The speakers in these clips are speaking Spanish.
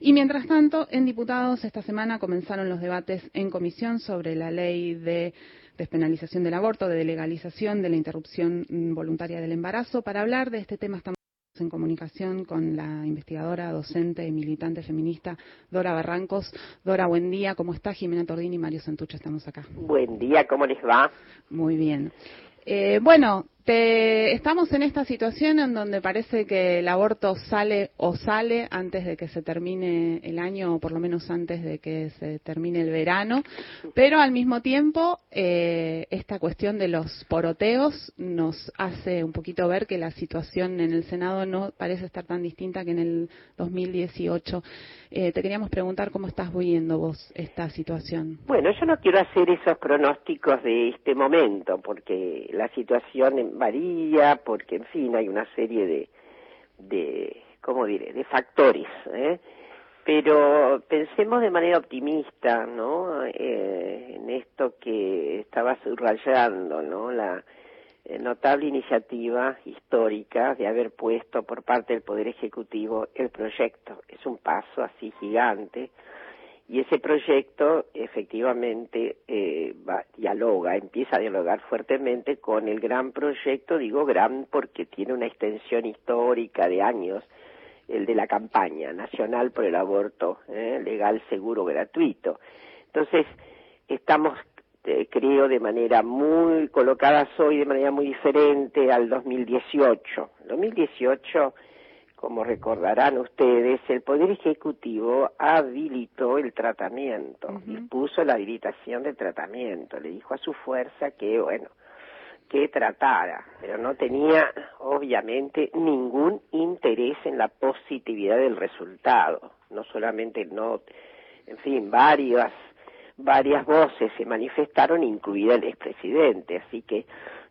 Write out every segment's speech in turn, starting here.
Y mientras tanto, en diputados esta semana comenzaron los debates en comisión sobre la ley de despenalización del aborto, de legalización de la interrupción voluntaria del embarazo. Para hablar de este tema estamos en comunicación con la investigadora, docente y militante feminista Dora Barrancos. Dora, buen día. ¿Cómo está? Jimena Tordini y Mario Santucho estamos acá. Buen día, ¿cómo les va? Muy bien. Eh, bueno, estamos en esta situación en donde parece que el aborto sale o sale antes de que se termine el año o por lo menos antes de que se termine el verano, pero al mismo tiempo eh, esta cuestión de los poroteos nos hace un poquito ver que la situación en el Senado no parece estar tan distinta que en el 2018. Eh, te queríamos preguntar cómo estás viendo vos esta situación. Bueno, yo no quiero hacer esos pronósticos de este momento porque la situación varía, porque en fin hay una serie de, de ¿cómo diré?, de factores, ¿eh? Pero pensemos de manera optimista, ¿no? Eh, en esto que estaba subrayando, ¿no? La eh, notable iniciativa histórica de haber puesto por parte del Poder Ejecutivo el proyecto. Es un paso así gigante y ese proyecto efectivamente eh, dialoga, empieza a dialogar fuertemente con el gran proyecto, digo gran porque tiene una extensión histórica de años, el de la campaña nacional por el aborto eh, legal, seguro, gratuito. Entonces, estamos, eh, creo, de manera muy colocadas hoy, de manera muy diferente al 2018. 2018 como recordarán ustedes, el Poder Ejecutivo habilitó el tratamiento, impuso la habilitación del tratamiento, le dijo a su fuerza que, bueno, que tratara, pero no tenía obviamente ningún interés en la positividad del resultado, no solamente no, en fin, varias, varias voces se manifestaron, incluida el expresidente, así que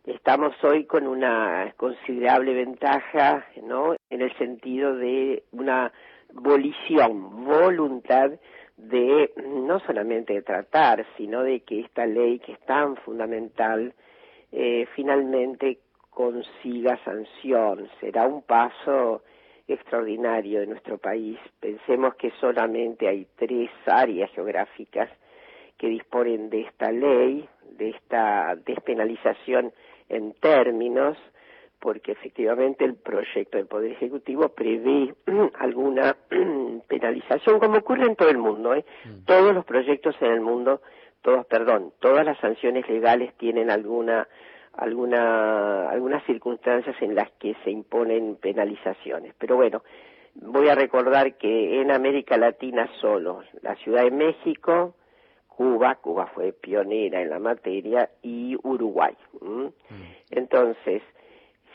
estamos hoy con una considerable ventaja, ¿no? En el sentido de una volición, voluntad de no solamente de tratar, sino de que esta ley que es tan fundamental eh, finalmente consiga sanción. Será un paso extraordinario en nuestro país. Pensemos que solamente hay tres áreas geográficas que disponen de esta ley, de esta despenalización en términos, porque efectivamente el proyecto del Poder Ejecutivo prevé alguna penalización, como ocurre en todo el mundo. ¿eh? Mm. Todos los proyectos en el mundo, todos, perdón, todas las sanciones legales tienen alguna alguna algunas circunstancias en las que se imponen penalizaciones. Pero bueno, voy a recordar que en América Latina solo la Ciudad de México, Cuba, Cuba fue pionera en la materia, y Uruguay. Mm. Entonces,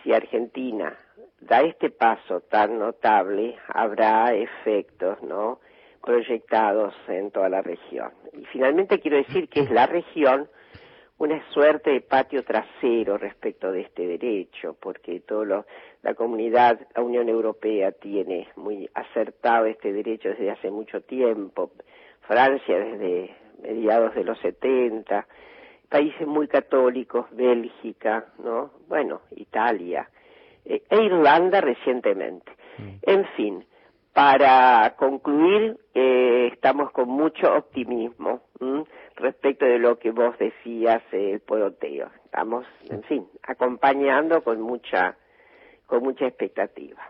si Argentina da este paso tan notable, habrá efectos, ¿no? proyectados en toda la región. Y finalmente quiero decir que es la región una suerte de patio trasero respecto de este derecho, porque todo la comunidad, la Unión Europea tiene muy acertado este derecho desde hace mucho tiempo, Francia desde mediados de los 70, países muy católicos, Bélgica, ¿no? Bueno, Italia, eh, e Irlanda recientemente. Mm. En fin, para concluir, eh, estamos con mucho optimismo respecto de lo que vos decías, el poroteo. Estamos, en fin, acompañando con mucha, con mucha expectativa.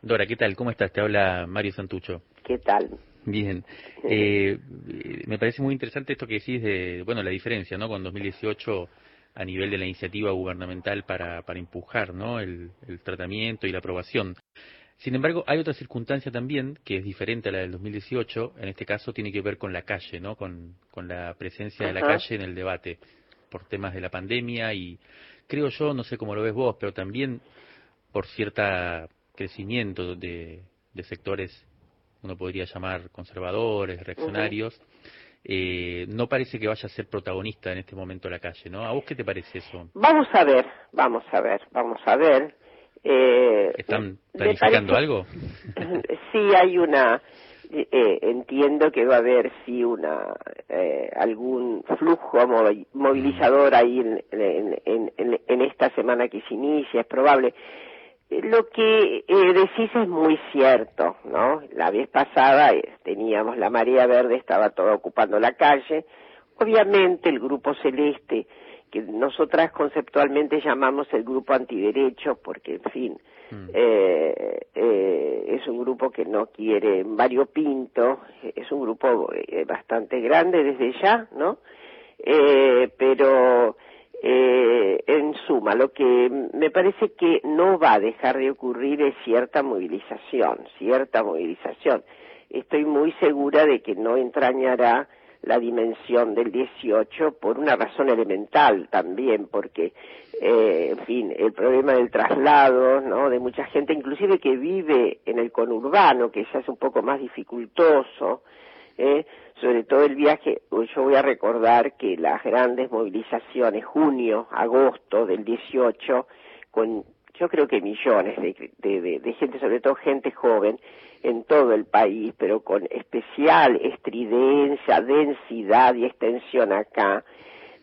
Dora, ¿qué tal? ¿Cómo estás? Te habla Mario Santucho. ¿Qué tal? Bien. Eh, me parece muy interesante esto que decís de, bueno, la diferencia, ¿no? Con 2018 a nivel de la iniciativa gubernamental para, para empujar, ¿no? El, tratamiento y la aprobación. Sin embargo, hay otra circunstancia también que es diferente a la del 2018. En este caso tiene que ver con la calle, ¿no? Con, con la presencia de la calle en el debate por temas de la pandemia y creo yo, no sé cómo lo ves vos, pero también por cierto crecimiento de, de sectores uno podría llamar conservadores, reaccionarios, eh, no parece que vaya a ser protagonista en este momento la calle, ¿no? ¿A vos qué te parece eso? Vamos a ver, vamos a ver, vamos a ver. Eh, ¿Están planificando algo? sí, hay una. Eh, entiendo que va a haber sí una eh, algún flujo movilizador ahí en, en, en, en, esta semana que se inicia, es probable Lo que eh, decís es muy cierto, ¿no? La vez pasada eh, teníamos la marea verde, estaba todo ocupando la calle. Obviamente el grupo celeste, que nosotras conceptualmente llamamos el grupo antiderecho, porque, en fin, mm. eh, eh, es un grupo que no quiere variopinto, es un grupo eh, bastante grande desde ya, ¿no? Eh, pero eh, en suma, lo que me parece que no va a dejar de ocurrir es cierta movilización, cierta movilización. Estoy muy segura de que no entrañará la dimensión del 18 por una razón elemental también, porque, eh, en fin, el problema del traslado, ¿no? De mucha gente, inclusive que vive en el conurbano, que ya es un poco más dificultoso, ¿eh? sobre todo el viaje, yo voy a recordar que las grandes movilizaciones, junio, agosto del 18, con yo creo que millones de, de, gente, sobre todo gente joven, en todo el país, pero con especial estridencia, densidad y extensión acá,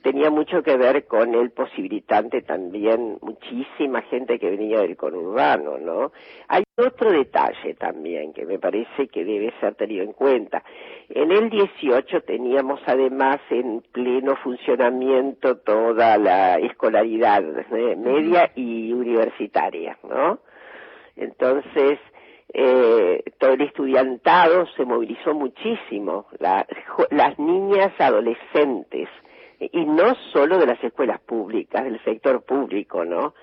tenía mucho que ver con el posibilitante también muchísima gente que venía del conurbano, ¿no? Hay otro detalle también que me parece que debe ser tenido en cuenta. En el 18 teníamos además en pleno funcionamiento toda la escolaridad ¿eh? media y universitaria, ¿no? Entonces, eh, todo el estudiantado se movilizó muchísimo, las niñas adolescentes, y no solo de las escuelas públicas, del sector público, ¿no?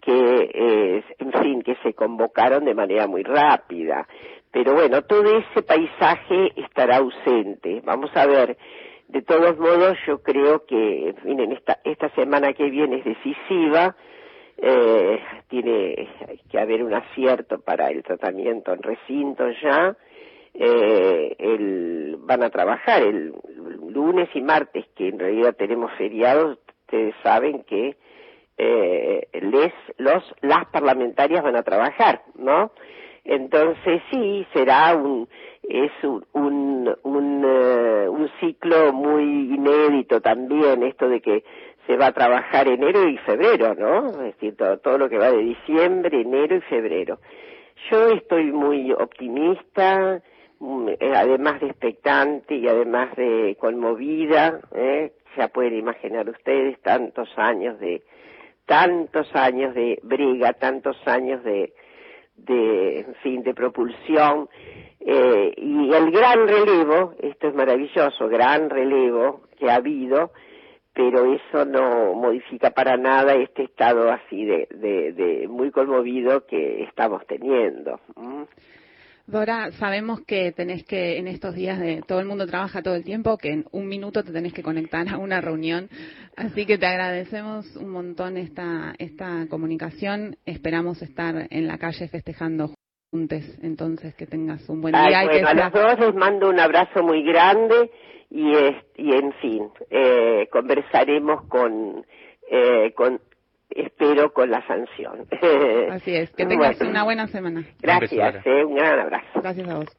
Que, eh, en fin, que se convocaron de manera muy rápida. Pero bueno, todo ese paisaje estará ausente. Vamos a ver. De todos modos, yo creo que, en fin, esta, esta semana que viene es decisiva. Eh, tiene que haber un acierto para el tratamiento en recinto ya eh, el, van a trabajar el lunes y martes, que en realidad tenemos feriados, ustedes saben que eh, les, los, las parlamentarias van a trabajar, ¿no? Entonces sí, será un, es un, un, un, eh, un ciclo muy inédito también, esto de que se va a trabajar enero y febrero, ¿no? Es decir, todo, todo lo que va de diciembre, enero y febrero. Yo estoy muy optimista, además de expectante y además de conmovida, ¿eh? ya pueden imaginar ustedes tantos años de tantos años de briga, tantos años de, de en fin, de propulsión eh, y el gran relevo, esto es maravilloso, gran relevo que ha habido, pero eso no modifica para nada este estado así de, de, de muy conmovido que estamos teniendo. Dora, sabemos que tenés que en estos días de todo el mundo trabaja todo el tiempo, que en un minuto te tenés que conectar a una reunión, así que te agradecemos un montón esta esta comunicación. Esperamos estar en la calle festejando juntos, entonces que tengas un buen día. y a los dos les mando un abrazo muy grande y, y en fin, eh, conversaremos con eh, con espero con la sanción. Así es, que tengas una buena semana. Gracias, un, eh, un gran abrazo. Gracias a vos.